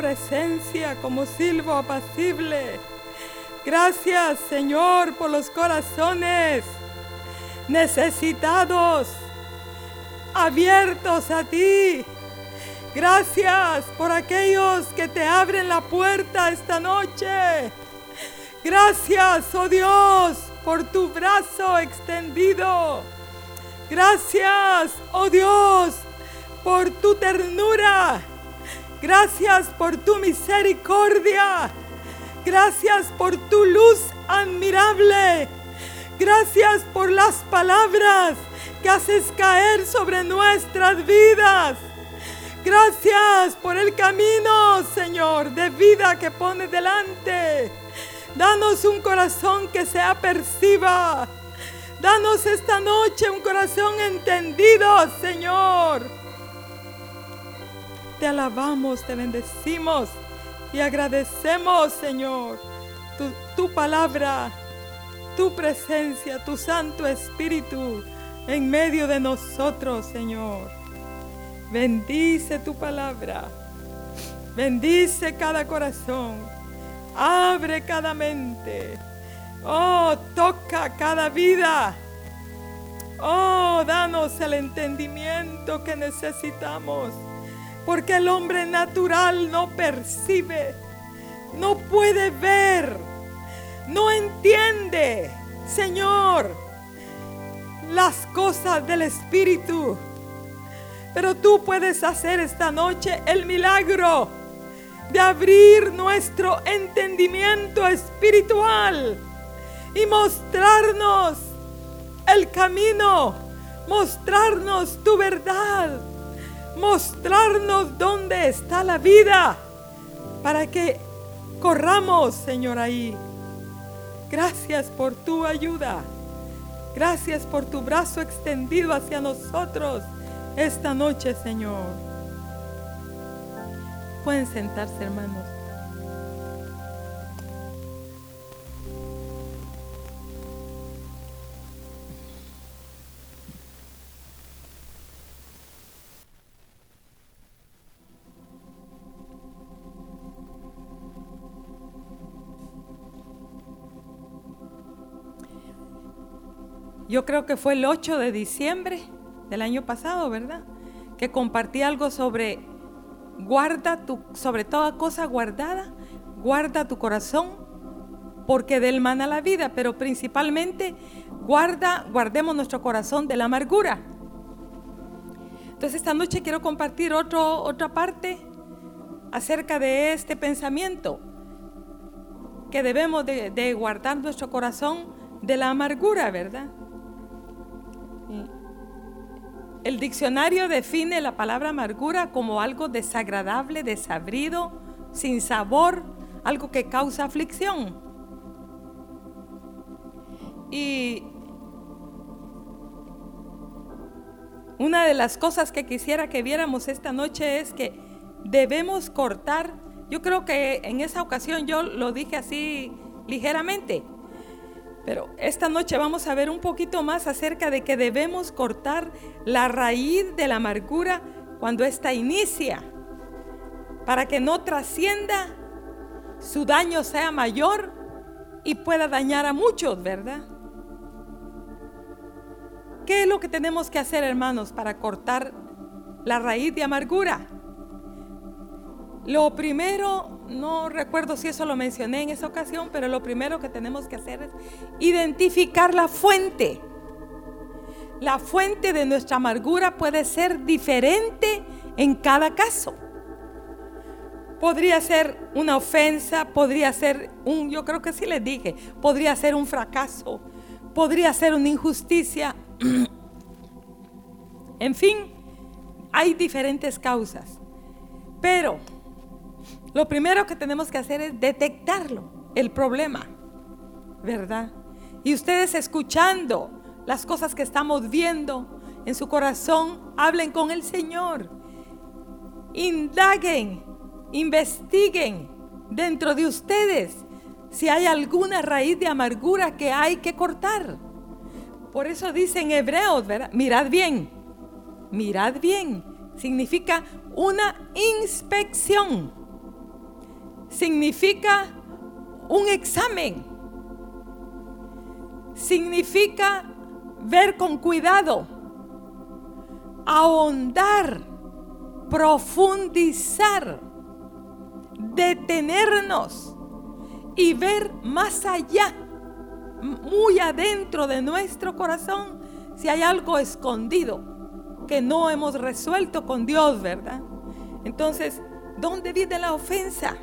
presencia como silbo apacible. Gracias, Señor, por los corazones necesitados, abiertos a ti. Gracias por aquellos que te abren la puerta esta noche. Gracias, oh Dios, por tu brazo extendido. Gracias, oh Dios, por tu ternura. Gracias por tu misericordia. Gracias por tu luz admirable. Gracias por las palabras que haces caer sobre nuestras vidas. Gracias por el camino, Señor, de vida que pones delante. Danos un corazón que sea perciba. Danos esta noche un corazón entendido, Señor. Te alabamos, te bendecimos y agradecemos, Señor, tu, palabra tu presencia, tu Santo Espíritu en medio de nosotros, Señor. Bendice tu palabra. Bendice cada corazón. Abre cada mente. Oh, toca cada vida. Oh, danos el entendimiento que necesitamos. Porque el hombre natural no percibe, no puede ver no entiende, Señor, las cosas del Espíritu. Pero tú puedes hacer esta noche el milagro de abrir nuestro entendimiento espiritual y mostrarnos el camino, mostrarnos tu verdad, mostrarnos dónde está la vida, para que corramos, Señor, ahí Gracias por tu ayuda. Gracias por tu brazo extendido hacia nosotros esta noche, Señor. Pueden sentarse, hermanos. Yo creo que fue el 8 de diciembre del año pasado, ¿verdad? Que compartí algo sobre guarda tu, sobre toda cosa guardada, guarda tu corazón, porque del mana la vida, pero principalmente guarda, guardemos nuestro corazón de la amargura. Entonces esta noche quiero compartir otra parte acerca de este pensamiento, que debemos de guardar nuestro corazón de la amargura, ¿verdad? El diccionario define la palabra amargura como algo desagradable, desabrido, sin sabor, algo que causa aflicción. Y una de las cosas que quisiera que viéramos esta noche es que debemos cortar, yo creo que en esa ocasión yo lo dije así ligeramente, pero esta noche vamos a ver un poquito más acerca de que debemos cortar la raíz de la amargura cuando ésta inicia, para que no trascienda, su daño sea mayor y pueda dañar a muchos, ¿verdad? ¿Qué es lo que tenemos que hacer, hermanos, para cortar la raíz de amargura? Lo primero, no recuerdo si eso lo mencioné en esa ocasión, pero lo primero que tenemos que hacer es identificar la fuente. La fuente de nuestra amargura puede ser diferente en cada caso. Podría ser una ofensa, podría ser un, yo creo que sí les dije, podría ser un fracaso, podría ser una injusticia. en fin, hay diferentes causas. Pero lo primero que tenemos que hacer es detectarlo, el problema, ¿verdad? Y ustedes escuchando las cosas que estamos viendo en su corazón, hablen con el Señor. Indaguen, investiguen dentro de ustedes si hay alguna raíz de amargura que hay que cortar. Por eso dicen hebreos, ¿verdad? Mirad bien, mirad bien. Significa una inspección significa un examen. Significa ver con cuidado, ahondar, profundizar, detenernos y ver más allá, muy adentro de nuestro corazón, si hay algo escondido que no hemos resuelto con Dios, ¿verdad? Entonces, ¿dónde viene la ofensa?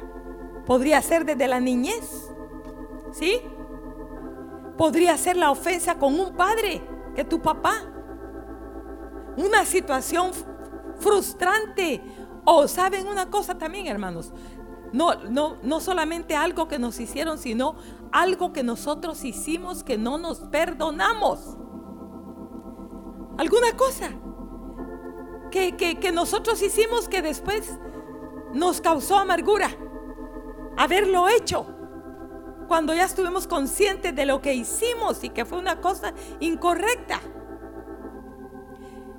Podría ser desde la niñez, ¿sí? Podría ser la ofensa con un padre, que tu papá. Una situación frustrante. O saben una cosa también, hermanos. No, no, no solamente algo que nos hicieron, sino algo que nosotros hicimos que no nos perdonamos. Alguna cosa que, que nosotros hicimos que después nos causó amargura. Haberlo hecho cuando ya estuvimos conscientes de lo que hicimos y que fue una cosa incorrecta.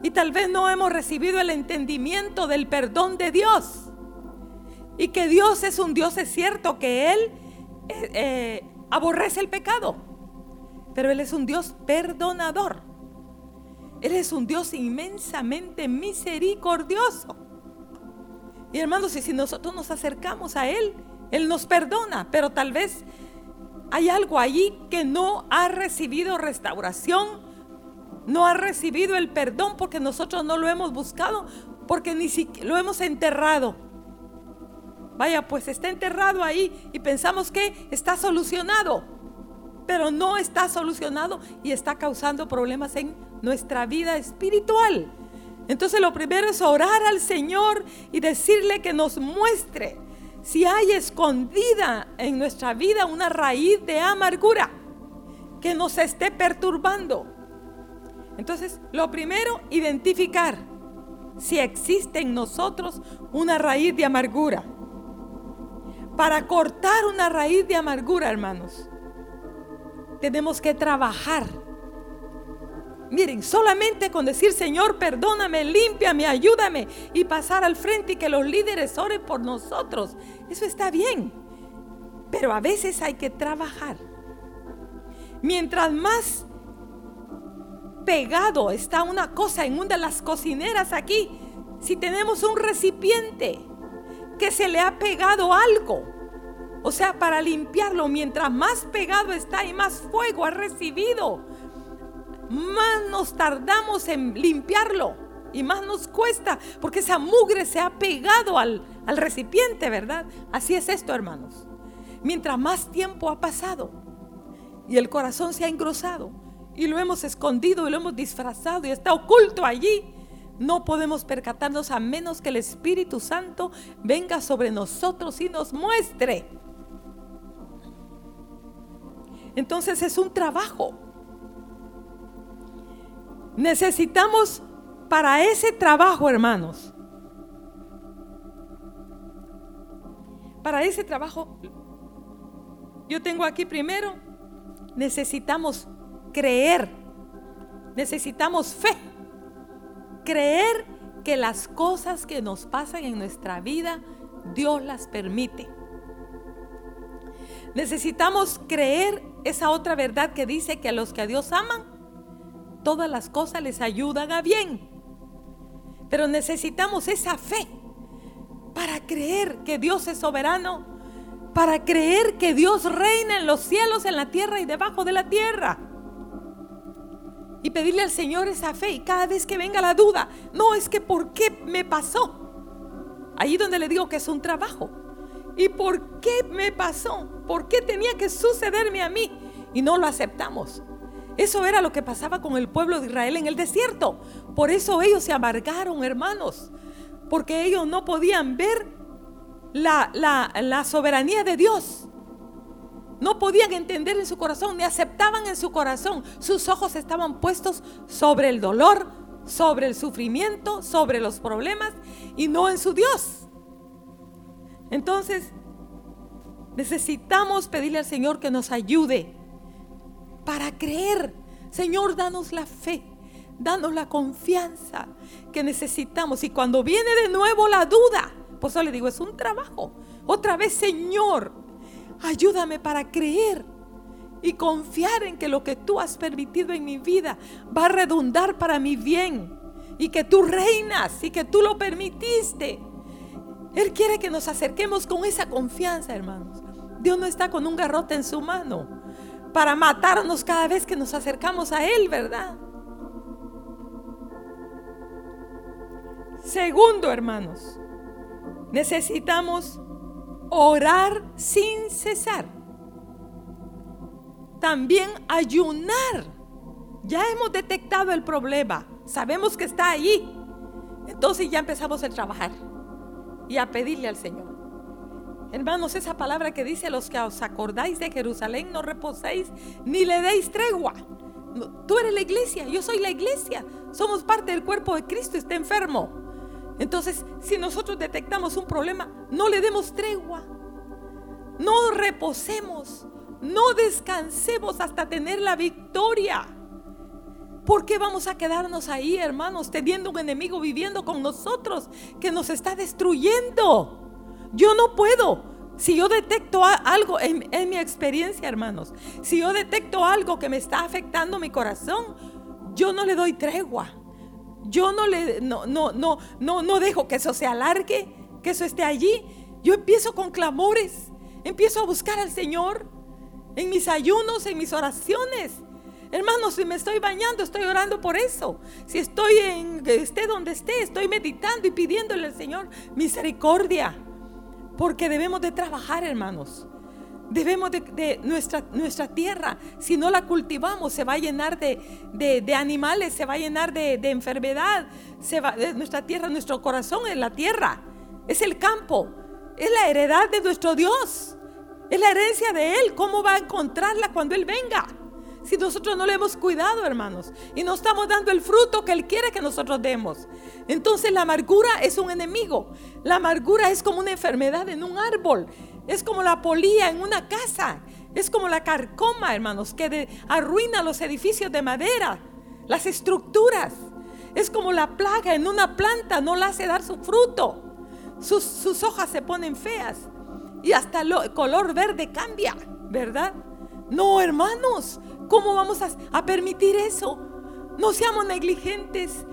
Y tal vez no hemos recibido el entendimiento del perdón de Dios. Y que Dios es un Dios, es cierto, que Él eh, eh, aborrece el pecado. Pero Él es un Dios perdonador. Él es un Dios inmensamente misericordioso. Y hermanos, y si nosotros nos acercamos a Él, Él nos perdona, pero tal vez hay algo allí que no ha recibido restauración, no ha recibido el perdón porque nosotros no lo hemos buscado, porque ni siquiera lo hemos enterrado. Vaya, pues está enterrado ahí y pensamos que está solucionado, pero no está solucionado y está causando problemas en nuestra vida espiritual. Entonces lo primero es orar al Señor y decirle que nos muestre si hay escondida en nuestra vida una raíz de amargura que nos esté perturbando. Entonces, lo primero, identificar si existe en nosotros una raíz de amargura. Para cortar una raíz de amargura, hermanos, tenemos que trabajar Miren, solamente con decir, Señor, perdóname, límpiame, ayúdame y pasar al frente y que los líderes oren por nosotros. Eso está bien. Pero a veces hay que trabajar. Mientras más pegado está una cosa en una de las cocineras aquí, si tenemos un recipiente que se le ha pegado algo, o sea, para limpiarlo, mientras más pegado está y más fuego ha recibido, más nos tardamos en limpiarlo y más nos cuesta porque esa mugre se ha pegado al, al recipiente, ¿verdad? Así es esto, hermanos. Mientras más tiempo ha pasado y el corazón se ha engrosado y lo hemos escondido y lo hemos disfrazado y está oculto allí, no podemos percatarnos a menos que el Espíritu Santo venga sobre nosotros y nos muestre. Entonces es un trabajo. Necesitamos para ese trabajo, hermanos, para ese trabajo, yo tengo aquí primero, necesitamos creer, necesitamos fe, creer que las cosas que nos pasan en nuestra vida, Dios las permite. Necesitamos creer esa otra verdad que dice que a los que a Dios aman, todas las cosas les ayudan a bien. Pero necesitamos esa fe para creer que Dios es soberano, para creer que Dios reina en los cielos, en la tierra y debajo de la tierra. Y pedirle al Señor esa fe y cada vez que venga la duda, no es que por qué me pasó. Ahí donde le digo que es un trabajo. ¿Y por qué me pasó? ¿Por qué tenía que sucederme a mí? Y no lo aceptamos. Eso era lo que pasaba con el pueblo de Israel en el desierto. Por eso ellos se amargaron, hermanos. Porque ellos no podían ver la, la, soberanía de Dios. No podían entender en su corazón, ni aceptaban en su corazón. Sus ojos estaban puestos sobre el dolor, sobre el sufrimiento, sobre los problemas y no en su Dios. Entonces, necesitamos pedirle al Señor que nos ayude para creer. Señor, danos la fe, danos la confianza que necesitamos. Y cuando viene de nuevo la duda, pues yo le digo, es un trabajo. Otra vez, Señor, ayúdame para creer y confiar en que lo que tú has permitido en mi vida va a redundar para mi bien y que tú reinas y que tú lo permitiste. Él quiere que nos acerquemos con esa confianza, hermanos. Dios no está con un garrote en su mano para matarnos cada vez que nos acercamos a Él, ¿verdad? Segundo, hermanos, necesitamos orar sin cesar. También ayunar. Ya hemos detectado el problema. Sabemos que está ahí. Entonces ya empezamos a trabajar y a pedirle al Señor. Hermanos, esa palabra que dice los que os acordáis de Jerusalén, no reposéis ni le deis tregua. Tú eres la iglesia, yo soy la iglesia. Somos parte del cuerpo de Cristo, está enfermo. Entonces, si nosotros detectamos un problema, no le demos tregua. No reposemos, no descansemos hasta tener la victoria. ¿Por qué vamos a quedarnos ahí, hermanos, teniendo un enemigo viviendo con nosotros que nos está destruyendo? Yo no puedo. Si yo detecto algo en, mi experiencia, hermanos, si yo detecto algo que me está afectando mi corazón, yo no le doy tregua. Yo no le no no no no no dejo que eso se alargue, que eso esté allí. Yo empiezo con clamores, empiezo a buscar al Señor en mis ayunos, en mis oraciones. Hermanos, si me estoy bañando, estoy orando por eso. Si estoy en esté donde esté, estoy meditando y pidiéndole al Señor misericordia. Porque debemos de trabajar, hermanos. Debemos de, nuestra, nuestra tierra, si no la cultivamos, se va a llenar de, animales, se va a llenar de, enfermedad. Se va, nuestra tierra, nuestro corazón es la tierra, es el campo, es la heredad de nuestro Dios, es la herencia de Él. ¿Cómo va a encontrarla cuando Él venga? Si nosotros no le hemos cuidado, hermanos, y no estamos dando el fruto que Él quiere que nosotros demos. Entonces la amargura es un enemigo. La amargura es como una enfermedad en un árbol. Es como la polía en una casa. Es como la carcoma, hermanos, que arruina los edificios de madera, las estructuras. Es como la plaga en una planta, no la hace dar su fruto. Sus, sus hojas se ponen feas y hasta el color verde cambia, ¿verdad? No, hermanos, ¿Cómo vamos a, permitir eso? No seamos negligentes,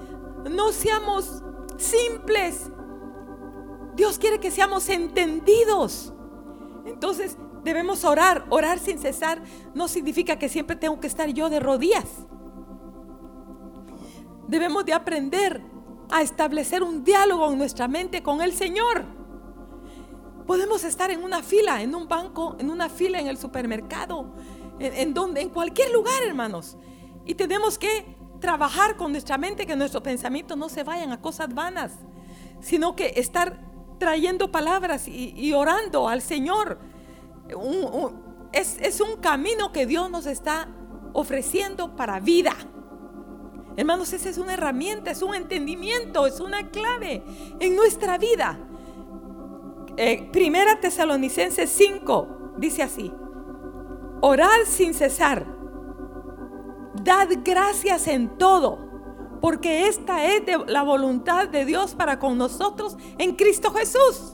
no seamos simples. Dios quiere que seamos entendidos. Entonces debemos orar. Orar sin cesar no significa que siempre tengo que estar yo de rodillas. Debemos de aprender a establecer un diálogo en nuestra mente con el Señor. Podemos estar en una fila, en un banco, en una fila en el supermercado, en, donde, en cualquier lugar, hermanos. Y tenemos que trabajar con nuestra mente, que nuestros pensamientos no se vayan a cosas vanas, sino que estar trayendo palabras y, orando al Señor. es, es un camino que Dios nos está ofreciendo para vida. Hermanos, esa es una herramienta, es un entendimiento, es una clave en nuestra vida. Eh, primera Tesalonicenses 5 dice así, Orad sin cesar. Dad gracias en todo, porque esta es la voluntad de Dios para con nosotros en Cristo Jesús.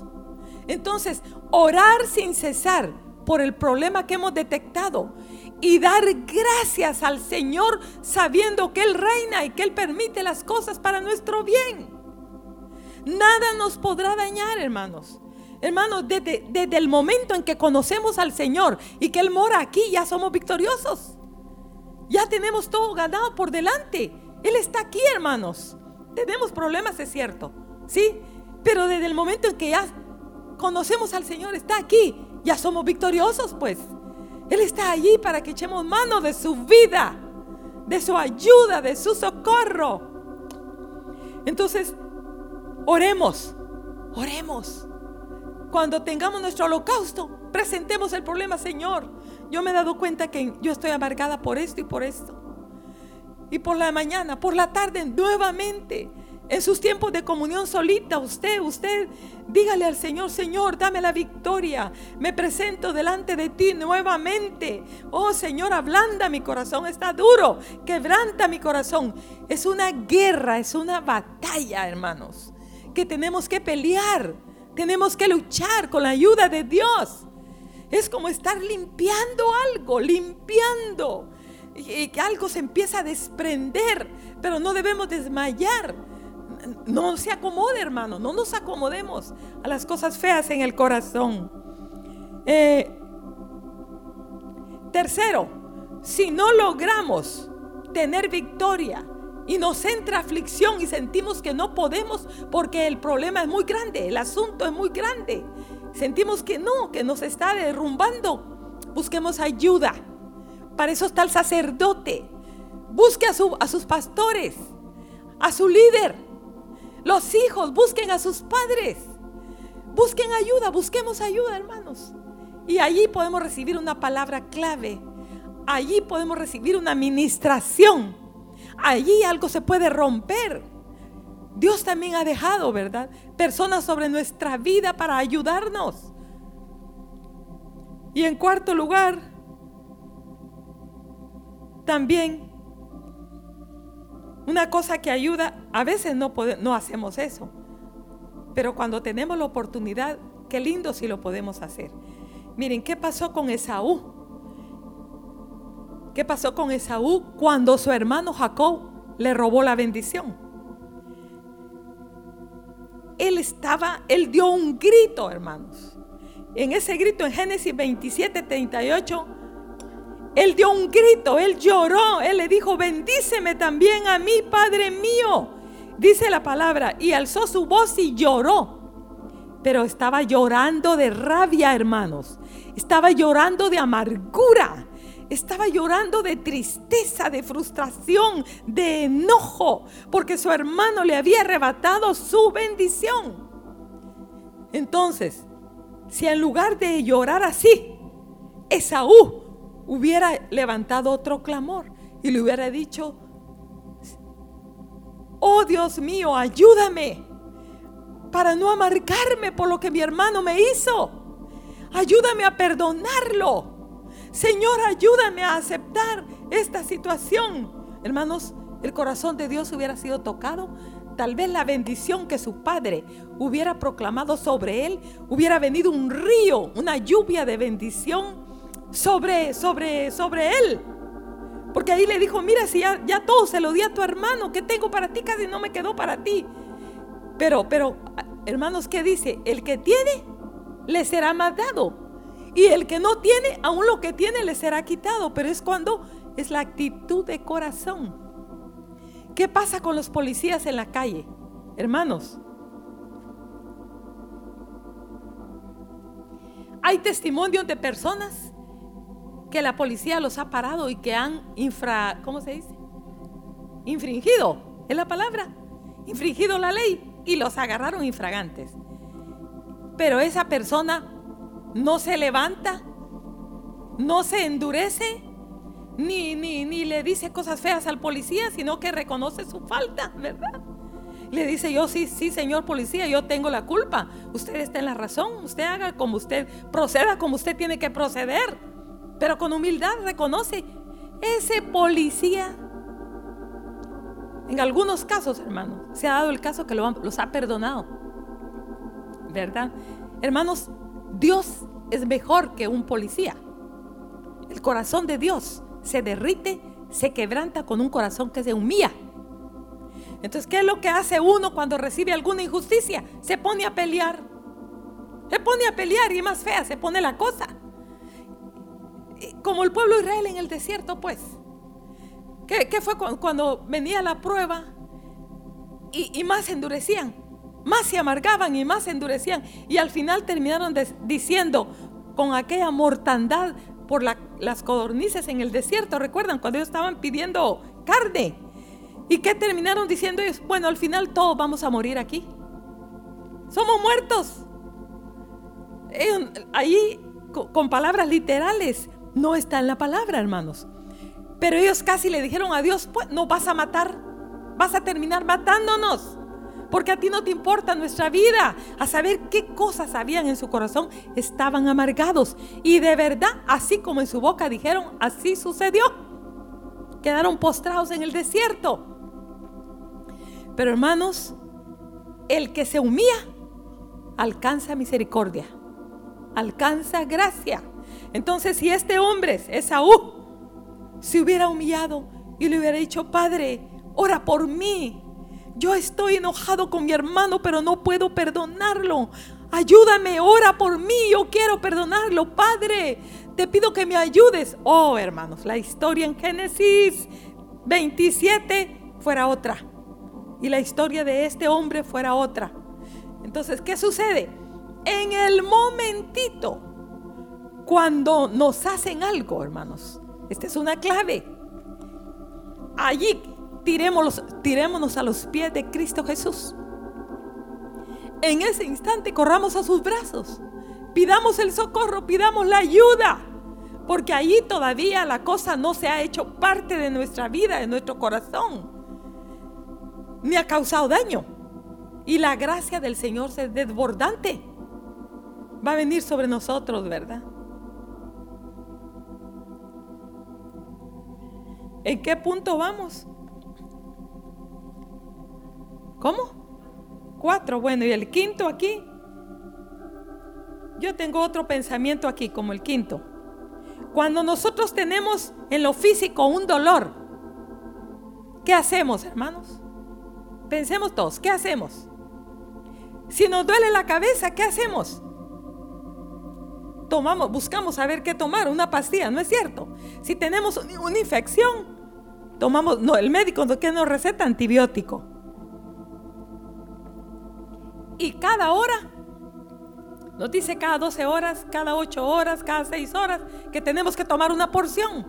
Entonces, orar sin cesar por el problema que hemos detectado y dar gracias al Señor sabiendo que Él reina y que Él permite las cosas para nuestro bien. Nada nos podrá dañar, hermanos. Hermanos, desde, el momento en que conocemos al Señor y que Él mora aquí, ya somos victoriosos. Ya tenemos todo ganado por delante. Él está aquí, hermanos. Tenemos problemas, es cierto. ¿Sí? Pero desde el momento en que ya conocemos al Señor, está aquí, ya somos victoriosos, pues. Él está allí para que echemos mano de su vida, de su ayuda, de su socorro. Entonces, oremos, oremos. Cuando tengamos nuestro holocausto, presentemos el problema, Señor. Yo me he dado cuenta que yo estoy amargada por esto y por esto. Y por la mañana, por la tarde, nuevamente. En sus tiempos de comunión solita, usted, usted, dígale al Señor, Señor, dame la victoria. Me presento delante de ti nuevamente. Oh Señor, ablanda mi corazón, está duro, quebranta mi corazón. Es una guerra, es una batalla, hermanos, que tenemos que pelear Tenemos que luchar con la ayuda de Dios. Es como estar limpiando algo, limpiando. Y que algo se empieza a desprender, pero no debemos desmayar. No se acomode, hermano, no nos acomodemos a las cosas feas en el corazón. Eh, tercero, si no logramos tener victoria y nos entra aflicción y sentimos que no podemos porque el problema es muy grande, el asunto es muy grande, sentimos que no, que nos está derrumbando, busquemos ayuda. Para eso está el sacerdote. Busque a, a sus pastores, a su líder. Los hijos busquen a sus padres. Busquen ayuda, busquemos ayuda, hermanos. Y allí podemos recibir una palabra clave. Allí podemos recibir una administración. Allí algo se puede romper. Dios también ha dejado, ¿verdad? Personas sobre nuestra vida para ayudarnos. Y en cuarto lugar, también una cosa que ayuda, a veces no, no hacemos eso, pero cuando tenemos la oportunidad, qué lindo si lo podemos hacer. Miren, ¿qué pasó con Esaú? ¿Qué pasó con Esaú cuando su hermano Jacob le robó la bendición? Él estaba, él dio un grito, hermanos. En ese grito en Génesis 27, 38, él dio un grito, él lloró, él le dijo, bendíceme también a mí, Padre mío. Dice la palabra, y alzó su voz y lloró. Pero estaba llorando de rabia, hermanos. Estaba llorando de amargura. Estaba llorando de tristeza, de frustración, de enojo, porque su hermano le había arrebatado su bendición. Entonces, si en lugar de llorar así, Esaú hubiera levantado otro clamor y le hubiera dicho, oh Dios mío, ayúdame para no amargarme por lo que mi hermano me hizo. Ayúdame a perdonarlo. Señor, ayúdame a aceptar esta situación. Hermanos, el corazón de Dios hubiera sido tocado. Tal vez la bendición que su padre hubiera proclamado sobre él, hubiera venido un río, una lluvia de bendición sobre, sobre, sobre él. Porque ahí le dijo, mira, si ya, todo se lo di a tu hermano, ¿qué tengo para ti? Casi no me quedó para ti. Pero, pero, hermanos, ¿qué dice? El que tiene, le será más dado. Y el que no tiene, aún lo que tiene, le será quitado. Pero es cuando es la actitud de corazón. ¿Qué pasa con los policías en la calle? Hermanos, hay testimonios de personas que la policía los ha parado y que han infra, ¿cómo se dice? Infringido, es la palabra, infringido la ley y los agarraron infragantes. Pero esa persona no se levanta, no se endurece, ni, ni, ni le dice cosas feas al policía, sino que reconoce su falta, ¿verdad? Le dice, yo sí, sí, señor policía, yo tengo la culpa. Usted está en la razón, usted haga como usted, proceda como usted tiene que proceder. Pero con humildad reconoce, ese policía en algunos casos, hermanos, se ha dado el caso que los ha perdonado. ¿Verdad? Hermanos, Dios es mejor que un policía. El corazón de Dios se derrite, se quebranta con un corazón que se humilla. Entonces, ¿qué es lo que hace uno cuando recibe alguna injusticia? Se pone a pelear. Se pone a pelear y más fea se pone la cosa. Como el pueblo de Israel en el desierto, pues. ¿Qué, fue cuando venía la prueba y, más se endurecían? Más se amargaban y más se endurecían. Y al final terminaron diciendo con aquella mortandad por las codornices en el desierto. ¿Recuerdan cuando ellos estaban pidiendo carne? ¿Y qué terminaron diciendo ellos? Bueno, al final todos vamos a morir aquí. Somos muertos. ahí, con palabras literales, no está en la palabra, hermanos. Pero ellos casi le dijeron a Dios, pues no vas a matar, vas a terminar matándonos. Porque a ti no te importa nuestra vida. A saber qué cosas habían en su corazón, estaban amargados. Y de verdad, así como en su boca dijeron, así sucedió. Quedaron postrados en el desierto. Pero hermanos, el que se humilla alcanza misericordia, alcanza gracia. Entonces, si este hombre, Esaú, se hubiera humillado y le hubiera dicho, Padre, ora por mí. Yo estoy enojado con mi hermano, pero no puedo perdonarlo. Ayúdame, ora por mí, yo quiero perdonarlo. Padre, te pido que me ayudes. Oh, hermanos, la historia en Génesis 27 fuera otra. Y la historia de este hombre fuera otra. Entonces, ¿qué sucede? En el momentito, cuando nos hacen algo, hermanos, esta es una clave. Allí tirémonos, tirémonos a los pies de Cristo Jesús. En ese instante corramos a sus brazos. Pidamos el socorro, pidamos la ayuda. Porque allí todavía la cosa no se ha hecho parte de nuestra vida, de nuestro corazón. Ni ha causado daño. Y la gracia del Señor es desbordante. Va a venir sobre nosotros, ¿verdad? ¿En qué punto vamos? ¿Cómo? Cuatro. Bueno, y el quinto aquí. Yo tengo otro pensamiento aquí, como el quinto. Cuando nosotros tenemos en lo físico un dolor, ¿qué hacemos, hermanos? Pensemos todos, ¿qué hacemos? Si nos duele la cabeza, ¿qué hacemos? Tomamos, buscamos saber qué tomar, una pastilla, ¿no es cierto? Si tenemos una infección, tomamos, no, el médico que nos receta antibiótico. Y cada hora, nos dice cada 12 horas, cada 8 horas, cada 6 horas, que tenemos que tomar una porción.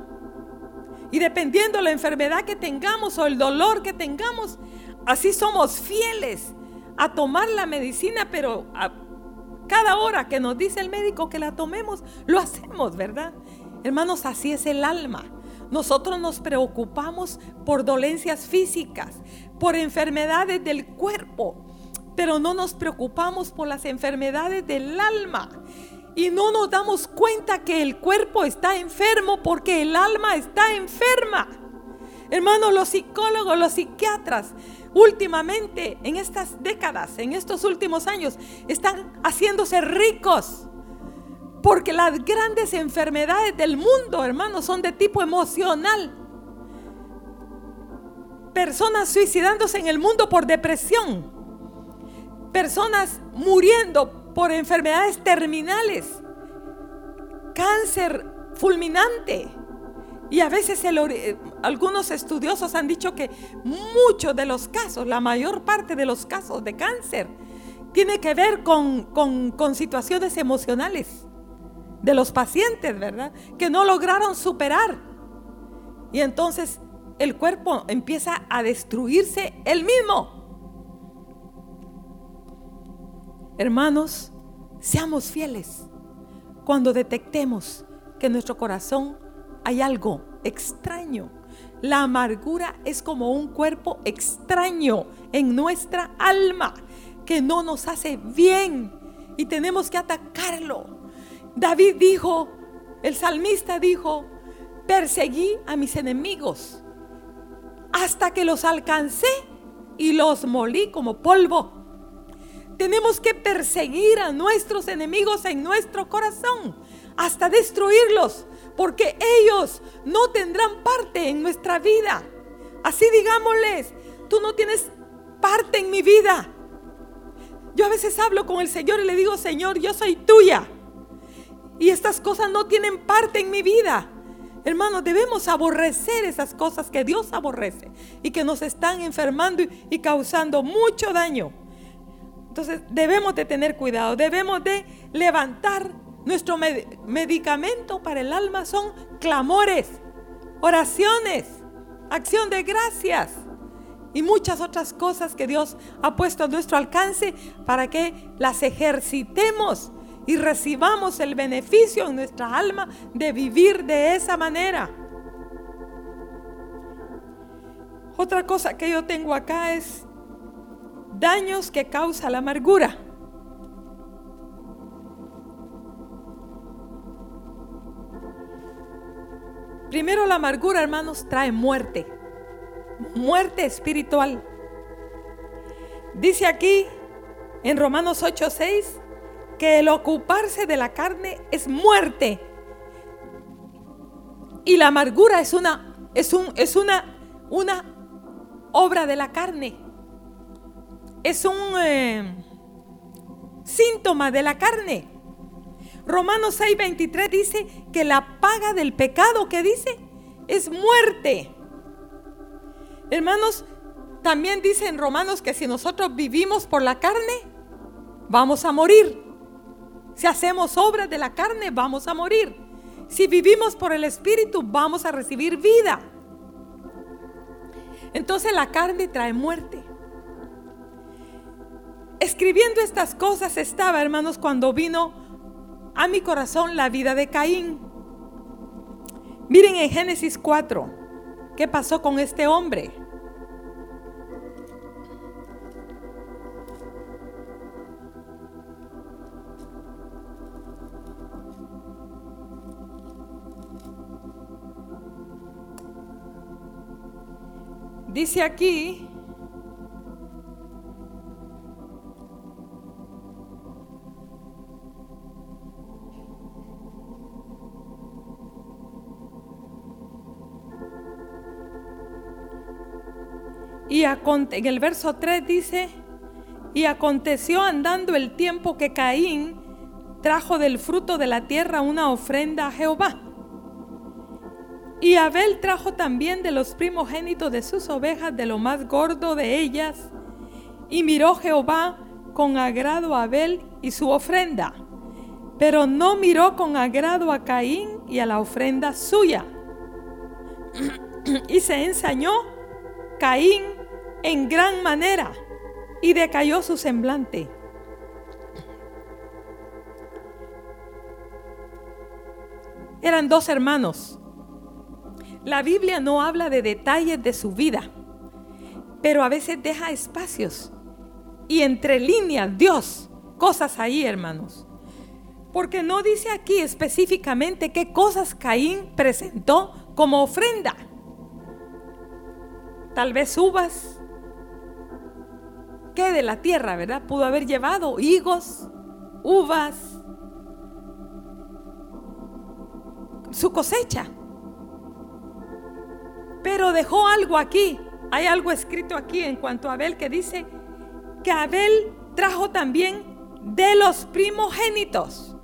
Y dependiendo la enfermedad que tengamos o el dolor que tengamos, así somos fieles a tomar la medicina, pero cada hora que nos dice el médico que la tomemos, lo hacemos, ¿verdad? Hermanos, así es el alma. Nosotros nos preocupamos por dolencias físicas, por enfermedades del cuerpo, pero no nos preocupamos por las enfermedades del alma. Y no nos damos cuenta que el cuerpo está enfermo porque el alma está enferma. Hermanos, los psicólogos, los psiquiatras últimamente, en estas décadas, en estos últimos años, están haciéndose ricos. Porque las grandes enfermedades del mundo, hermanos, son de tipo emocional. Personas suicidándose en el mundo por depresión. Personas muriendo por enfermedades terminales. Cáncer fulminante y a veces algunos estudiosos han dicho que muchos de los casos, la mayor parte de los casos de cáncer, tiene que ver con, con situaciones emocionales de los pacientes, ¿verdad? Que no lograron superar. Y entonces el cuerpo empieza a destruirse él mismo. Hermanos, seamos fieles cuando detectemos que nuestro corazón hay algo extraño. La amargura es como un cuerpo extraño en nuestra alma que no nos hace bien y tenemos que atacarlo. David dijo, el salmista dijo, perseguí a mis enemigos hasta que los alcancé y los molí como polvo. Tenemos que perseguir a nuestros enemigos en nuestro corazón hasta destruirlos porque ellos no tendrán parte en nuestra vida. Así digámosles, tú no tienes parte en mi vida. Yo a veces hablo con el Señor y le digo, Señor, yo soy tuya. Y estas cosas no tienen parte en mi vida. Hermanos, debemos aborrecer esas cosas que Dios aborrece y que nos están enfermando y causando mucho daño. Entonces debemos de tener cuidado, debemos de levantar nuestro medicamento para el alma son clamores, oraciones, acción de gracias y muchas otras cosas que Dios ha puesto a nuestro alcance para que las ejercitemos y recibamos el beneficio en nuestra alma de vivir de esa manera. Otra cosa que yo tengo acá es daños que causa la amargura. Primero la amargura, hermanos, trae muerte. Muerte espiritual. Dice aquí en Romanos 8:6 que el ocuparse de la carne es muerte. Y la amargura es una es un es una una obra de la carne. Es un eh, síntoma de la carne. Romanos 6:23 dice que la paga del pecado que dice es muerte. Hermanos, también dice en Romanos que si nosotros vivimos por la carne, vamos a morir. Si hacemos obras de la carne, vamos a morir. Si vivimos por el Espíritu, vamos a recibir vida. Entonces la carne trae muerte. Escribiendo estas cosas estaba, hermanos, cuando vino a mi corazón la vida de Caín. Miren en Génesis 4, ¿qué pasó con este hombre? Dice aquí, Y en el verso 3 dice, y aconteció andando el tiempo que Caín trajo del fruto de la tierra una ofrenda a Jehová. Y Abel trajo también de los primogénitos de sus ovejas, de lo más gordo de ellas. Y miró Jehová con agrado a Abel y su ofrenda, pero no miró con agrado a Caín y a la ofrenda suya. y se ensañó Caín en gran manera y decayó su semblante. Eran dos hermanos. La Biblia no habla de detalles de su vida, pero a veces deja espacios y entre líneas Dios, cosas ahí, hermanos. Porque no dice aquí específicamente qué cosas Caín presentó como ofrenda. Tal vez uvas, ¿Qué de la tierra, verdad? Pudo haber llevado higos, uvas, su cosecha. Pero dejó algo aquí. Hay algo escrito aquí en cuanto a Abel que dice que Abel trajo también de los primogénitos,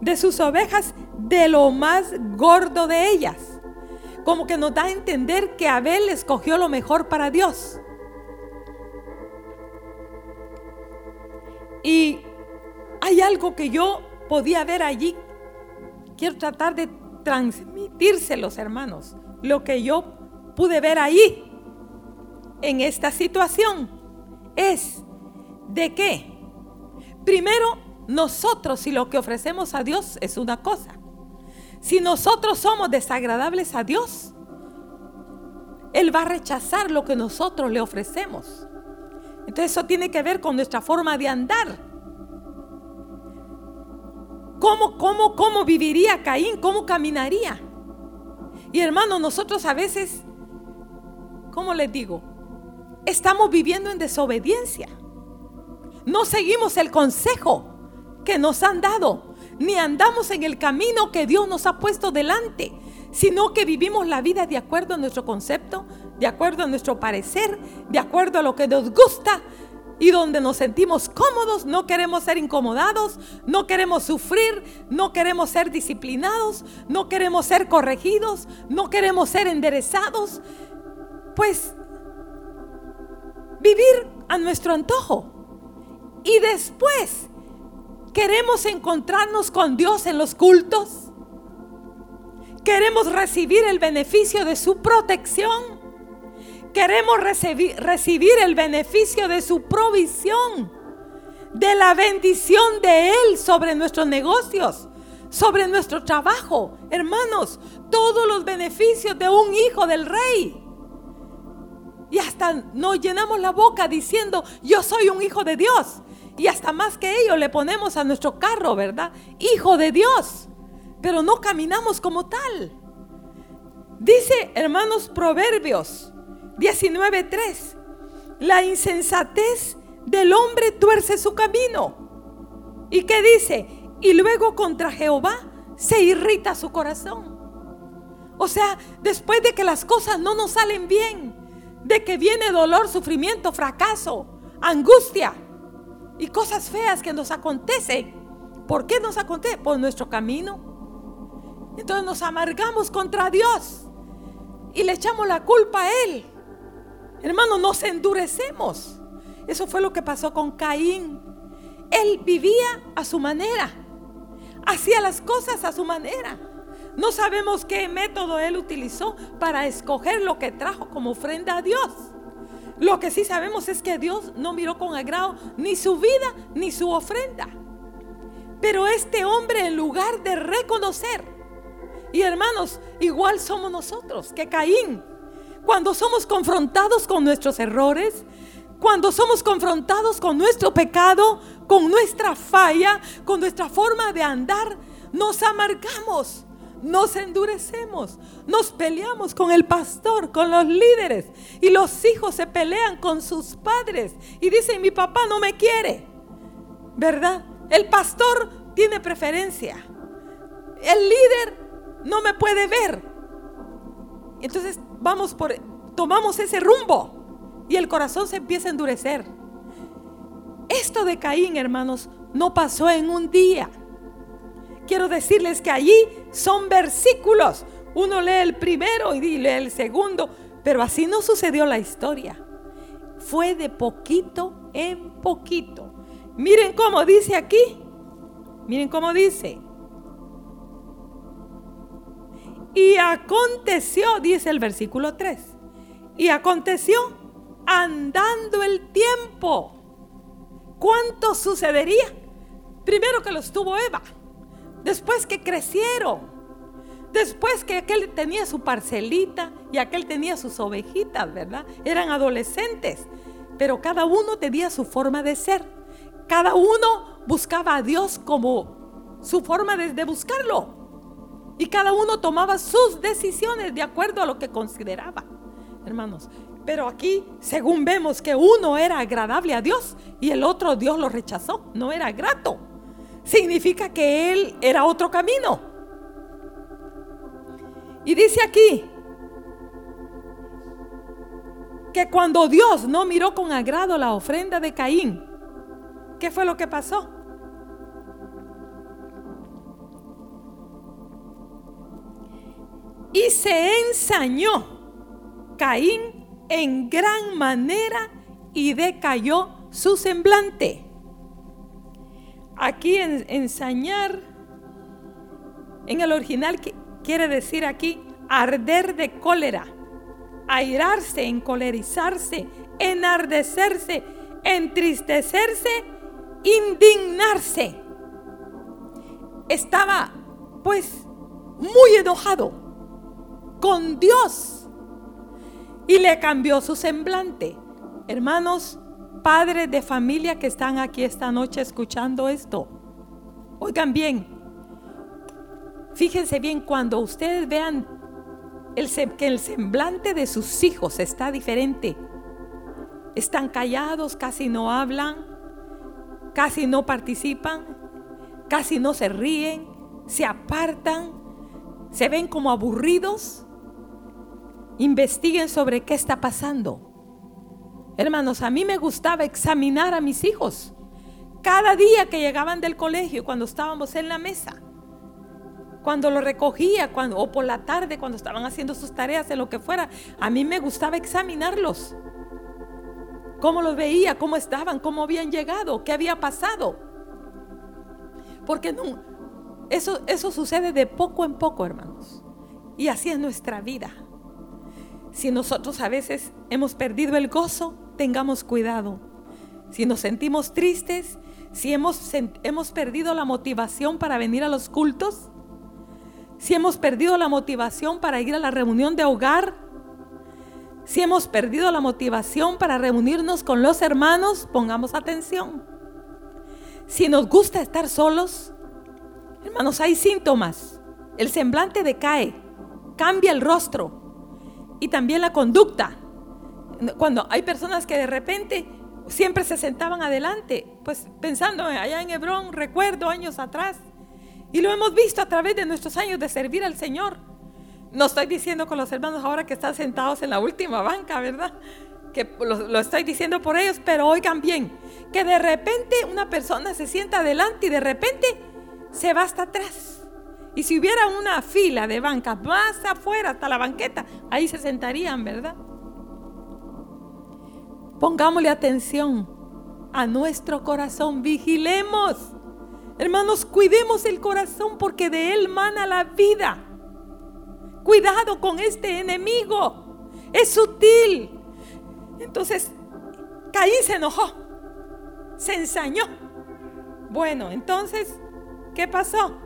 de sus ovejas, de lo más gordo de ellas. Como que nos da a entender que Abel escogió lo mejor para Dios. Y hay algo que yo podía ver allí. Quiero tratar de transmitírselos, hermanos, lo que yo pude ver ahí, en esta situación, es de que, primero, nosotros si lo que ofrecemos a Dios es una cosa, si nosotros somos desagradables a Dios, Él va a rechazar lo que nosotros le ofrecemos. Entonces eso tiene que ver con nuestra forma de andar. ¿Cómo, cómo, cómo viviría Caín? ¿Cómo caminaría? Y hermano, nosotros a veces, ¿cómo les digo? Estamos viviendo en desobediencia. No seguimos el consejo que nos han dado, ni andamos en el camino que Dios nos ha puesto delante, sino que vivimos la vida de acuerdo a nuestro concepto de acuerdo a nuestro parecer, de acuerdo a lo que nos gusta y donde nos sentimos cómodos, no queremos ser incomodados, no queremos sufrir, no queremos ser disciplinados, no queremos ser corregidos, no queremos ser enderezados. Pues vivir a nuestro antojo. Y después queremos encontrarnos con Dios en los cultos. Queremos recibir el beneficio de su protección queremos recibir, el beneficio de su provisión, de la bendición de Él sobre nuestros negocios, sobre nuestro trabajo. Hermanos, todos los beneficios de un hijo del rey. Y hasta nos llenamos la boca diciendo, yo soy un hijo de Dios. Y hasta más que ello le ponemos a nuestro carro, ¿verdad? Hijo de Dios. Pero no caminamos como tal. Dice, hermanos, Proverbios 19.3. la insensatez del hombre tuerce su camino. ¿Y qué dice? Y luego contra Jehová se irrita su corazón. O sea, después de que las cosas no nos salen bien, de que viene dolor, sufrimiento, fracaso, angustia y cosas feas que nos acontecen. ¿Por qué nos acontece? Por nuestro camino. Entonces nos amargamos contra Dios y le echamos la culpa a Él. Hermano, nos endurecemos. Eso fue lo que pasó con Caín. Él vivía a su manera. Hacía las cosas a su manera. No sabemos qué método él utilizó para escoger lo que trajo como ofrenda a Dios. Lo que sí sabemos es que Dios no miró con agrado ni su vida ni su ofrenda. Pero este hombre en lugar de reconocer, y hermanos, igual somos nosotros que Caín, cuando somos confrontados con nuestros errores, cuando somos confrontados con nuestro pecado, con nuestra falla, con nuestra forma de andar, nos amargamos, nos endurecemos, nos peleamos con el pastor, con los líderes y los hijos se pelean con sus padres y dicen mi papá no me quiere, ¿verdad? El pastor tiene preferencia, el líder no me puede ver. Entonces vamos por, tomamos ese rumbo y el corazón se empieza a endurecer. Esto de Caín, hermanos, no pasó en un día. Quiero decirles que allí son versículos. Uno lee el primero y lee el segundo, pero así no sucedió la historia. Fue de poquito en poquito. Miren cómo dice aquí. Miren cómo dice. Y aconteció, dice el versículo 3. Y aconteció andando el tiempo. ¿Cuánto sucedería? Primero que los tuvo Eva después que crecieron, después que aquel tenía su parcelita y aquel tenía sus ovejitas, ¿verdad? Eran adolescentes, pero cada uno tenía su forma de ser. Cada uno buscaba a Dios como su forma de, de buscarlo. Y cada uno tomaba sus decisiones de acuerdo a lo que consideraba. Hermanos, pero aquí, según vemos que uno era agradable a Dios y el otro Dios lo rechazó, no era grato significa que él era otro camino. Y dice aquí que cuando Dios no miró con agrado la ofrenda de Caín, ¿qué fue lo que pasó? Y se ensañó Caín en gran manera y decayó su semblante. Aquí en, ensañar, en el original quiere decir aquí arder de cólera, airarse, encolerizarse, enardecerse, entristecerse, indignarse. Estaba pues muy enojado con Dios y le cambió su semblante. Hermanos, padres de familia que están aquí esta noche escuchando esto, oigan bien, fíjense bien cuando ustedes vean el, que el semblante de sus hijos está diferente. Están callados, casi no hablan, casi no participan, casi no se ríen, se apartan, se ven como aburridos. Investiguen sobre qué está pasando. Hermanos, a mí me gustaba examinar a mis hijos. Cada día que llegaban del colegio, cuando estábamos en la mesa, cuando lo recogía, cuando, o por la tarde, cuando estaban haciendo sus tareas, en lo que fuera, a mí me gustaba examinarlos. Cómo los veía, cómo estaban, cómo habían llegado, qué había pasado. Porque no, eso, eso sucede de poco en poco, hermanos. Y así es nuestra vida. Si nosotros a veces hemos perdido el gozo, tengamos cuidado. Si nos sentimos tristes, si hemos, hemos perdido la motivación para venir a los cultos, si hemos perdido la motivación para ir a la reunión de hogar, si hemos perdido la motivación para reunirnos con los hermanos, pongamos atención. Si nos gusta estar solos, hermanos, hay síntomas. El semblante decae, cambia el rostro y también la conducta. cuando hay personas que de repente siempre se sentaban adelante, pues pensando allá en Hebrón, recuerdo años atrás, y lo hemos visto a través de nuestros años de servir al Señor. No estoy diciendo con los hermanos ahora que están sentados en la última banca, ¿verdad? Que lo, lo, estoy diciendo por ellos, pero oigan bien, que de repente una persona se sienta adelante y de repente se va hasta atrás. Y si hubiera una fila de bancas más afuera, hasta la banqueta, ahí se sentarían, ¿verdad? Pongámosle atención a nuestro corazón, vigilemos. Hermanos, cuidemos el corazón porque de él mana la vida. Cuidado con este enemigo. Es sutil. Entonces, Caín se enojó. Se ensañó. Bueno, entonces, ¿qué pasó?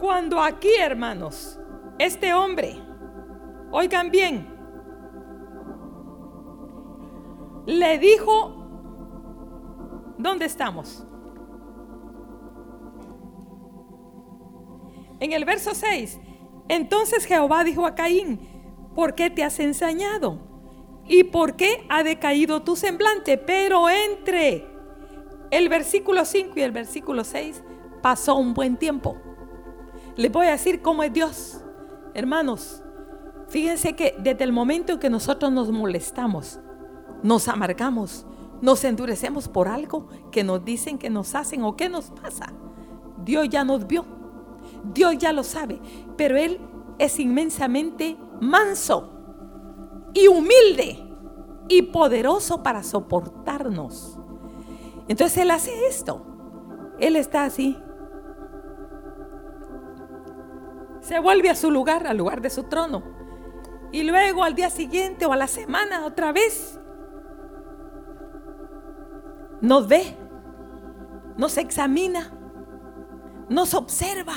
Cuando aquí, hermanos, este hombre, oigan bien, le dijo, ¿dónde estamos? En el verso 6, entonces Jehová dijo a Caín, ¿por qué te has ensañado? ¿Y por qué ha decaído tu semblante? Pero entre el versículo 5 y el versículo 6 pasó un buen tiempo. Les voy a decir cómo es Dios. Hermanos, fíjense que desde el momento en que nosotros nos molestamos, nos amargamos, nos endurecemos por algo que nos dicen que nos hacen o que nos pasa, Dios ya nos vio. Dios ya lo sabe, pero Él es inmensamente manso y humilde y poderoso para soportarnos. Entonces Él hace esto. Él está así se vuelve a su lugar, al lugar de su trono. Y luego al día siguiente o a la semana otra vez nos ve, nos examina, nos observa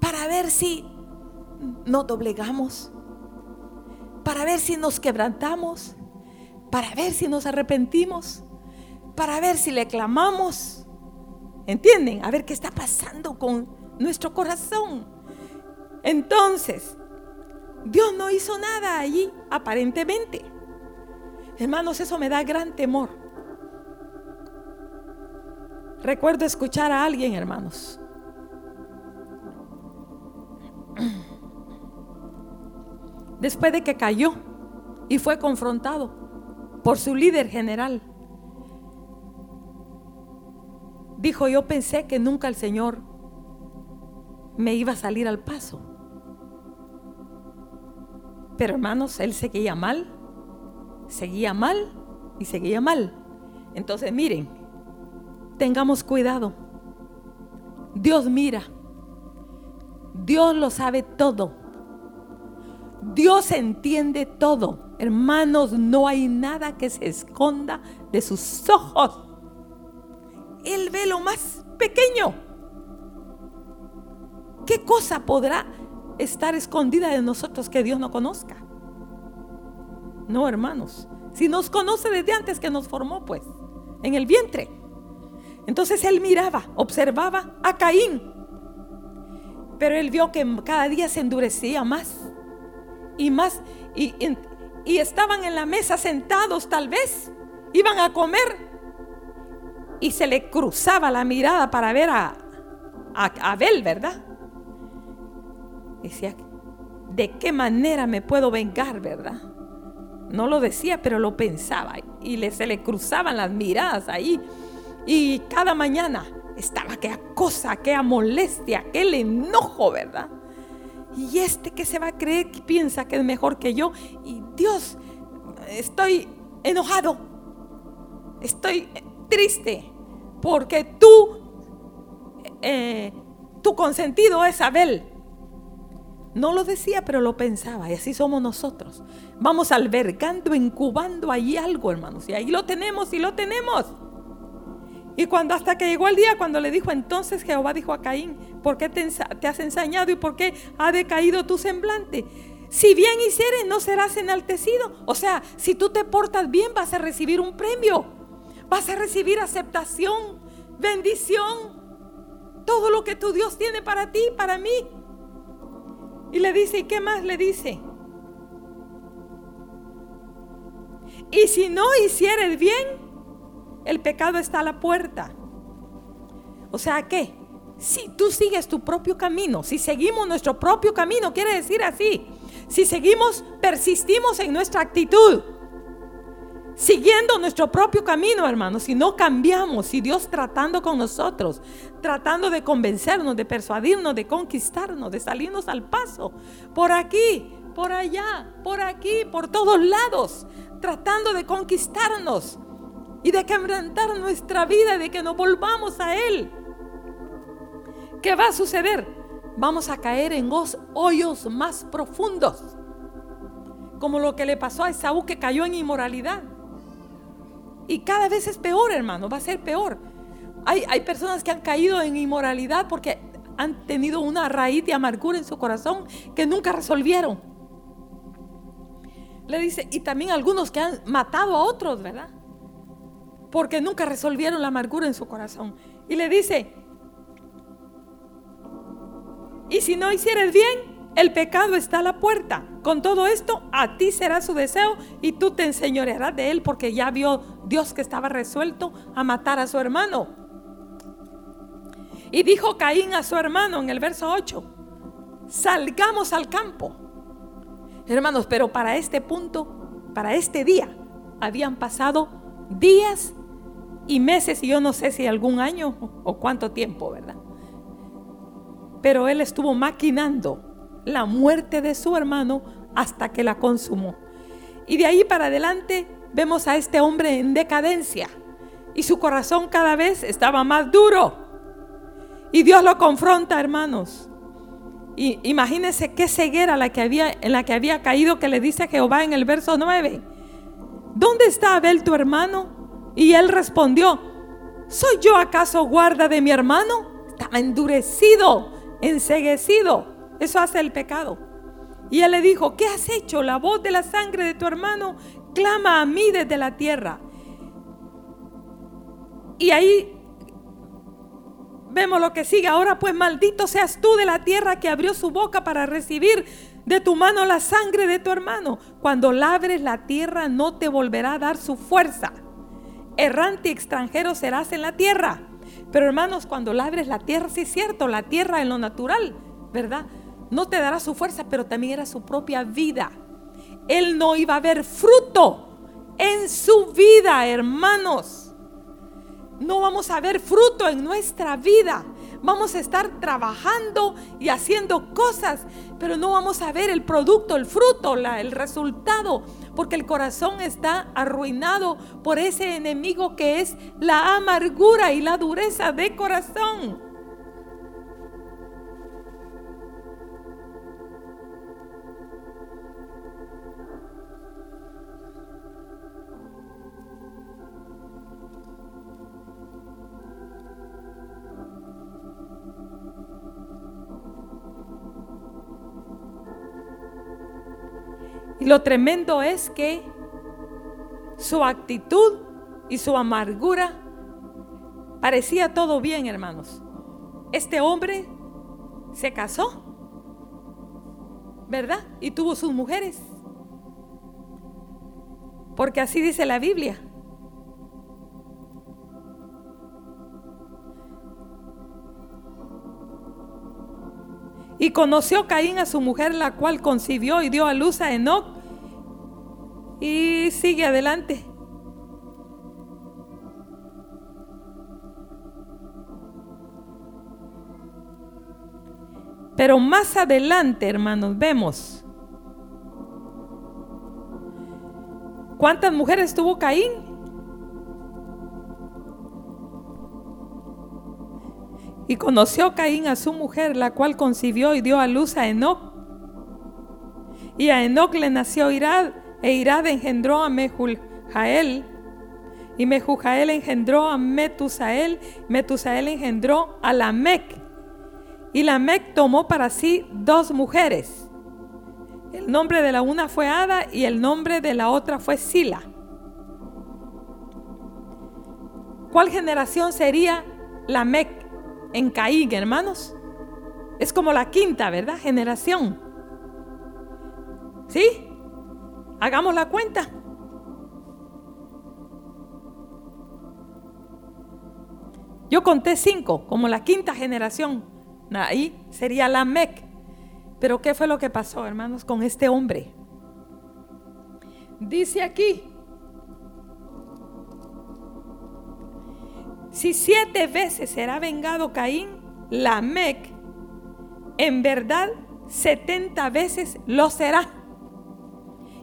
para ver si nos doblegamos, para ver si nos quebrantamos, para ver si nos arrepentimos, para ver si le clamamos. ¿Entienden? A ver qué está pasando con nuestro corazón. Entonces, Dios no hizo nada allí, aparentemente. Hermanos, eso me da gran temor. Recuerdo escuchar a alguien, hermanos. Después de que cayó y fue confrontado por su líder general, dijo, yo pensé que nunca el Señor me iba a salir al paso. Hermanos, él seguía mal, seguía mal y seguía mal. Entonces miren, tengamos cuidado. Dios mira. Dios lo sabe todo. Dios entiende todo. Hermanos, no hay nada que se esconda de sus ojos. Él ve lo más pequeño. ¿Qué cosa podrá estar escondida de nosotros que Dios no conozca. No, hermanos. Si nos conoce desde antes que nos formó, pues, en el vientre. Entonces él miraba, observaba a Caín. Pero él vio que cada día se endurecía más y más. Y, estaban en la mesa sentados tal vez. Iban a comer. Y se le cruzaba la mirada para ver a, a Abel, ¿verdad? Decía, ¿de qué manera me puedo vengar, verdad? No lo decía, pero lo pensaba. Y se le cruzaban las miradas ahí. Y cada mañana estaba aquella cosa, aquella molestia, aquel enojo, ¿verdad? Y este que se va a creer que piensa que es mejor que yo. Y Dios, estoy enojado. Estoy triste. Porque tú, eh, tu consentido es Abel. No lo decía, pero lo pensaba. Y así somos nosotros. Vamos albergando, incubando ahí algo, hermanos. Y ahí lo tenemos y lo tenemos. Y cuando hasta que llegó el día, cuando le dijo entonces Jehová dijo a Caín, ¿por qué te, has ensañado y por qué ha decaído tu semblante? Si bien hicieres, no serás enaltecido. O sea, si tú te portas bien, vas a recibir un premio. Vas a recibir aceptación, bendición. Todo lo que tu Dios tiene para ti, para mí. Y le dice, ¿y qué más le dice? Y si no hicieres bien, el pecado está a la puerta. O sea, ¿qué? Si tú sigues tu propio camino, si seguimos nuestro propio camino, quiere decir así, si seguimos, persistimos en nuestra actitud, siguiendo nuestro propio camino, hermanos, si no cambiamos, si Dios tratando con nosotros, tratando de convencernos, de persuadirnos, de conquistarnos, de salirnos al paso, por aquí, por allá, por aquí, por todos lados, tratando de conquistarnos y de quebrantar nuestra vida, de que nos volvamos a Él. ¿Qué va a suceder? Vamos a caer en hoyos más profundos, como lo que le pasó a Esaú que cayó en inmoralidad. Y cada vez es peor, hermano, va a ser peor. Hay, hay personas que han caído en inmoralidad porque han tenido una raíz de amargura en su corazón que nunca resolvieron. Le dice, y también algunos que han matado a otros, ¿verdad? Porque nunca resolvieron la amargura en su corazón. Y le dice, y si no hicieres bien, el pecado está a la puerta. Con todo esto, a ti será su deseo y tú te enseñorearás de él porque ya vio Dios que estaba resuelto a matar a su hermano. Y dijo Caín a su hermano en el verso 8, salgamos al campo. Hermanos, pero para este punto, para este día, habían pasado días y meses y yo no sé si algún año o cuánto tiempo, ¿verdad? Pero él estuvo maquinando la muerte de su hermano hasta que la consumó. Y de ahí para adelante vemos a este hombre en decadencia y su corazón cada vez estaba más duro. Y Dios lo confronta, hermanos. Y imagínense qué ceguera la que había, en la que había caído que le dice Jehová en el verso 9. ¿Dónde está Abel tu hermano? Y él respondió, ¿soy yo acaso guarda de mi hermano? Estaba endurecido, enseguecido. Eso hace el pecado. Y él le dijo, ¿qué has hecho? La voz de la sangre de tu hermano clama a mí desde la tierra. Y ahí vemos lo que sigue. Ahora pues maldito seas tú de la tierra que abrió su boca para recibir de tu mano la sangre de tu hermano. Cuando labres la tierra no te volverá a dar su fuerza. Errante y extranjero serás en la tierra. Pero hermanos, cuando labres la tierra, sí es cierto, la tierra en lo natural, ¿verdad? No te dará su fuerza, pero también era su propia vida. Él no iba a ver fruto en su vida, hermanos. No vamos a ver fruto en nuestra vida. Vamos a estar trabajando y haciendo cosas, pero no vamos a ver el producto, el fruto, el resultado, porque el corazón está arruinado por ese enemigo que es la amargura y la dureza de corazón. Y lo tremendo es que su actitud y su amargura parecía todo bien, hermanos. Este hombre se casó, ¿verdad? Y tuvo sus mujeres. Porque así dice la Biblia. Y conoció Caín a su mujer, la cual concibió y dio a luz a Enoch. Y sigue adelante. Pero más adelante, hermanos, vemos cuántas mujeres tuvo Caín. Y conoció Caín a su mujer, la cual concibió y dio a luz a Enoch. Y a Enoch le nació Irad, e Irad engendró a Mehujael. Y Mehujael engendró a Metusael, Metusael engendró a Lamec. Y Lamec tomó para sí dos mujeres. El nombre de la una fue Ada y el nombre de la otra fue Sila. ¿Cuál generación sería Lamec? En Caín, hermanos. Es como la quinta, ¿verdad? Generación. ¿Sí? Hagamos la cuenta. Yo conté cinco, como la quinta generación. Ahí sería la Mec. Pero ¿qué fue lo que pasó, hermanos, con este hombre? Dice aquí, si siete veces será vengado Caín, la Mec, en verdad, setenta veces lo será.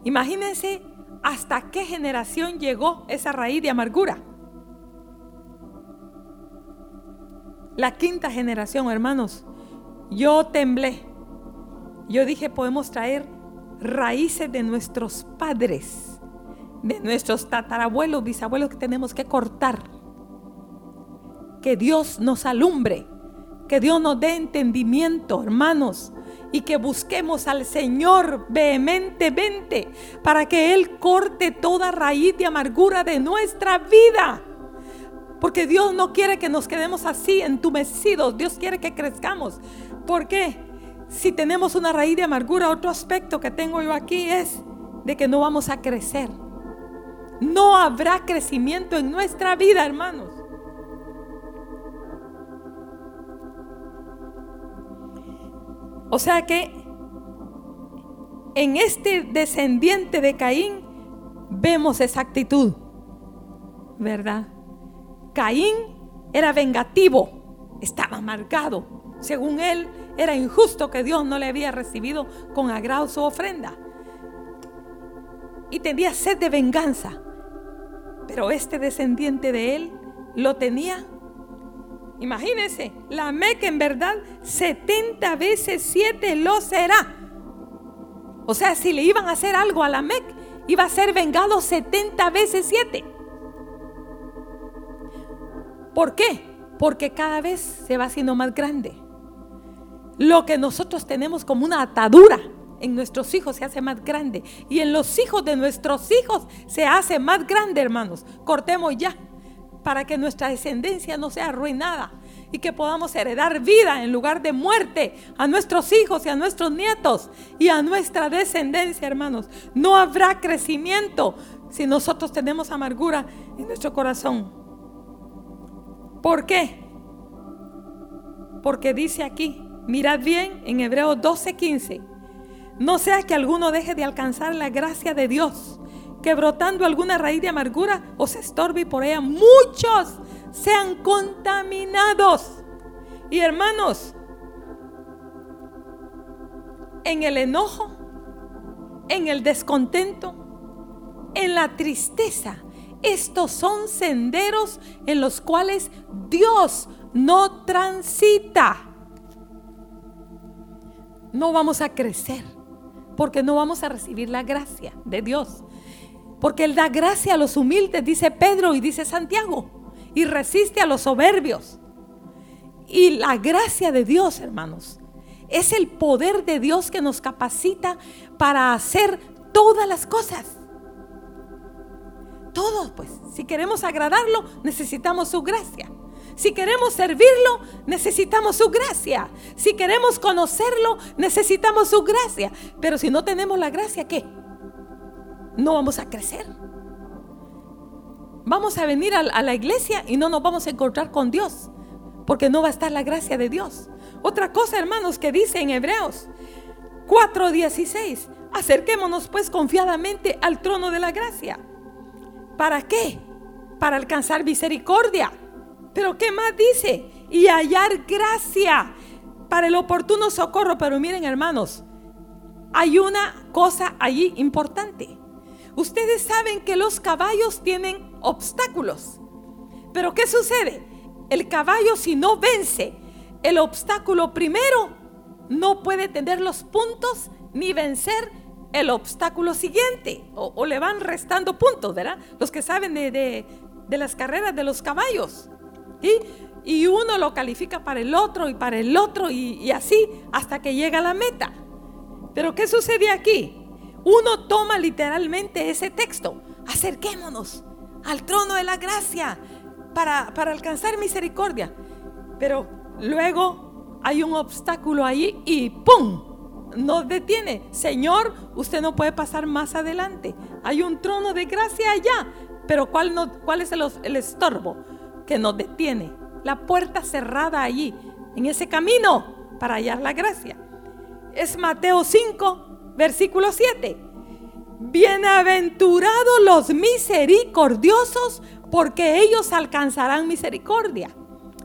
Imagínense hasta qué generación llegó esa raíz de amargura. La quinta generación, hermanos, yo temblé. Yo dije, podemos traer raíces de nuestros padres, de nuestros tatarabuelos, bisabuelos que tenemos que cortar. Que Dios nos alumbre, que Dios nos dé entendimiento, hermanos, y que busquemos al Señor vehementemente para que Él corte toda raíz de amargura de nuestra vida. Porque Dios no quiere que nos quedemos así entumecidos. Dios quiere que crezcamos. ¿Por qué? Si tenemos una raíz de amargura, otro aspecto que tengo yo aquí es de que no vamos a crecer. No habrá crecimiento en nuestra vida, hermanos. O sea que en este descendiente de Caín vemos esa actitud, ¿verdad? Caín era vengativo, estaba amargado. Según él, era injusto que Dios no le había recibido con agrado su ofrenda. Y tenía sed de venganza. Pero este descendiente de él lo tenía. Imagínense, la Meca en verdad 70 veces 7 lo será. O sea, si le iban a hacer algo a la Mec, iba a ser vengado 70 veces 7. ¿Por qué? Porque cada vez se va haciendo más grande. Lo que nosotros tenemos como una atadura en nuestros hijos se hace más grande. Y en los hijos de nuestros hijos se hace más grande, hermanos. Cortemos ya para que nuestra descendencia no sea arruinada y que podamos heredar vida en lugar de muerte a nuestros hijos y a nuestros nietos y a nuestra descendencia, hermanos. No habrá crecimiento si nosotros tenemos amargura en nuestro corazón. ¿Por qué? Porque dice aquí, mirad bien en Hebreos 12:15, no sea que alguno deje de alcanzar la gracia de Dios, que brotando alguna raíz de amargura os estorbe y por ella muchos sean contaminados. Y hermanos, en el enojo, en el descontento, en la tristeza, estos son senderos en los cuales Dios no transita. No vamos a crecer porque no vamos a recibir la gracia de Dios. Porque Él da gracia a los humildes, dice Pedro y dice Santiago, y resiste a los soberbios. Y la gracia de Dios, hermanos, es el poder de Dios que nos capacita para hacer todas las cosas. Todos, pues, si queremos agradarlo, necesitamos su gracia. Si queremos servirlo, necesitamos su gracia. Si queremos conocerlo, necesitamos su gracia. Pero si no tenemos la gracia, ¿qué? No vamos a crecer. Vamos a venir a, la iglesia y no nos vamos a encontrar con Dios, porque no va a estar la gracia de Dios. Otra cosa, hermanos, que dice en Hebreos 4:16, acerquémonos pues confiadamente al trono de la gracia ¿Para qué? Para alcanzar misericordia. Pero ¿qué más dice? Y hallar gracia para el oportuno socorro. Pero miren hermanos, hay una cosa allí importante. Ustedes saben que los caballos tienen obstáculos. Pero ¿qué sucede? El caballo si no vence el obstáculo primero, no puede tener los puntos ni vencer el obstáculo siguiente o, le van restando puntos, ¿verdad? Los que saben de, las carreras de los caballos. Y uno lo califica para el otro y para el otro y, y así hasta que llega a la meta. Pero ¿qué sucede aquí? Uno toma literalmente ese texto. Acerquémonos al trono de la gracia para, para alcanzar misericordia. Pero luego hay un obstáculo ahí y ¡pum! nos detiene. Señor, usted no puede pasar más adelante. Hay un trono de gracia allá. Pero ¿cuál, no, cuál es el, el estorbo que nos detiene? La puerta cerrada allí, en ese camino para hallar la gracia. Es Mateo 5, versículo 7. Bienaventurados los misericordiosos, porque ellos alcanzarán misericordia.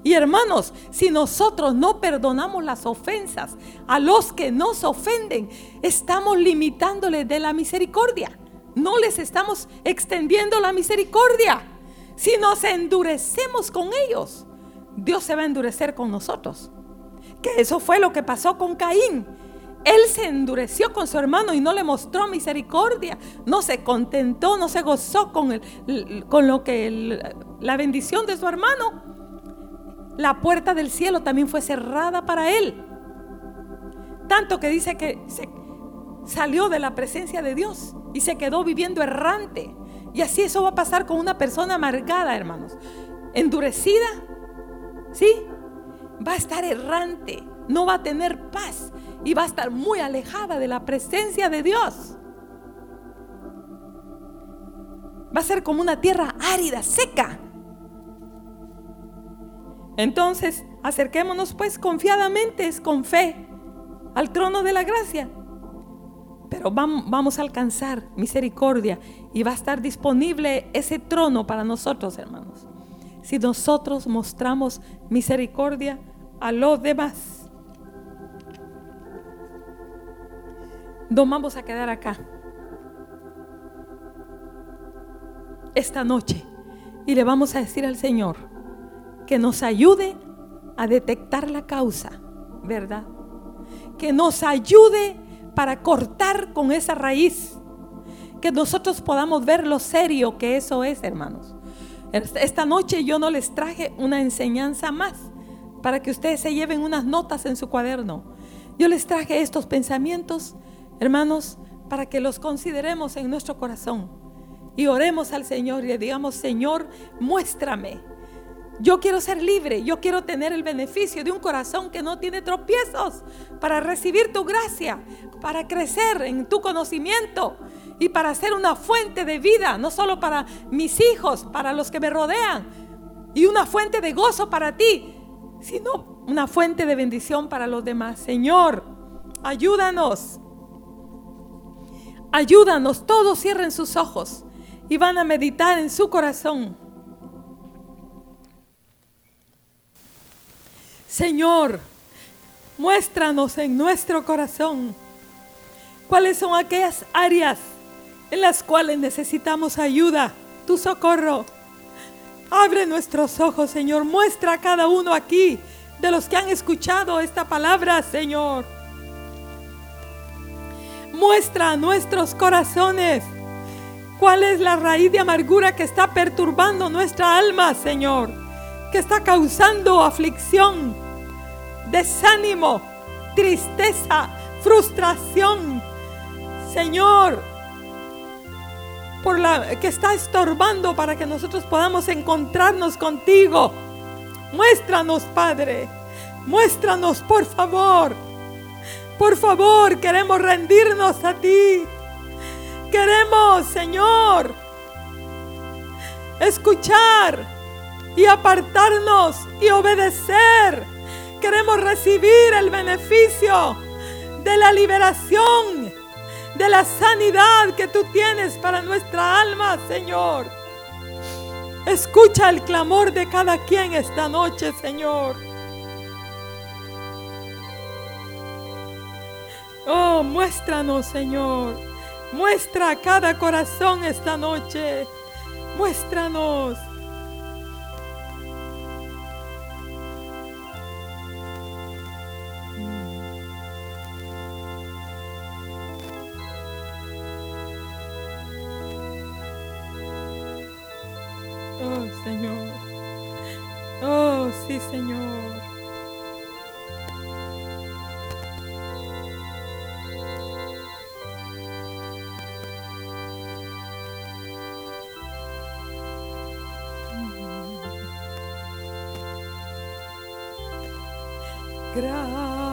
Y hermanos, si nosotros no perdonamos las ofensas a los que nos ofenden, estamos limitándoles de la misericordia. No les estamos extendiendo la misericordia. Si nos endurecemos con ellos, Dios se va a endurecer con nosotros. Que eso fue lo que pasó con Caín. Él se endureció con su hermano y no le mostró misericordia. No se contentó, no se gozó con, con lo que la bendición de su hermano la puerta del cielo también fue cerrada para él. Tanto que dice que se salió de la presencia de Dios y se quedó viviendo errante. Y así eso va a pasar con una persona amargada, hermanos. Endurecida, ¿sí? Va a estar errante, no va a tener paz y va a estar muy alejada de la presencia de Dios. Va a ser como una tierra árida, seca. Entonces, acerquémonos pues confiadamente, con fe, al trono de la gracia. Pero vamos a alcanzar misericordia y va a estar disponible ese trono para nosotros, hermanos. Si nosotros mostramos misericordia a los demás. No vamos a quedar acá esta noche y le vamos a decir al Señor, que nos ayude a detectar la causa, ¿verdad? Que nos ayude para cortar con esa raíz. Que nosotros podamos ver lo serio que eso es, hermanos. Esta noche yo no les traje una enseñanza más para que ustedes se lleven unas notas en su cuaderno. Yo les traje estos pensamientos, hermanos, para que los consideremos en nuestro corazón y oremos al Señor y le digamos, Señor, muéstrame yo quiero ser libre, yo quiero tener el beneficio de un corazón que no tiene tropiezos para recibir tu gracia, para crecer en tu conocimiento y para ser una fuente de vida, no solo para mis hijos, para los que me rodean, y una fuente de gozo para ti, sino una fuente de bendición para los demás. Señor, ayúdanos. Ayúdanos, todos cierren sus ojos y van a meditar en su corazón. Señor, muéstranos en nuestro corazón cuáles son aquellas áreas en las cuales necesitamos ayuda, tu socorro. Abre nuestros ojos, Señor. Muestra a cada uno aquí de los que han escuchado esta palabra, Señor. Muestra a nuestros corazones cuál es la raíz de amargura que está perturbando nuestra alma, Señor, que está causando aflicción, desánimo, tristeza, frustración. Señor, por la que está estorbando para que nosotros podamos encontrarnos contigo. Muéstranos, Padre. Muéstranos, por favor. Por favor, queremos rendirnos a ti. Queremos, Señor, escuchar y apartarnos y obedecer queremos recibir el beneficio de la liberación, de la sanidad que tú tienes para nuestra alma, Señor. Escucha el clamor de cada quien esta noche, Señor. Oh, muéstranos, Señor. Muestra a cada corazón esta noche. Muéstranos. Señor. Gracias, oh Dios.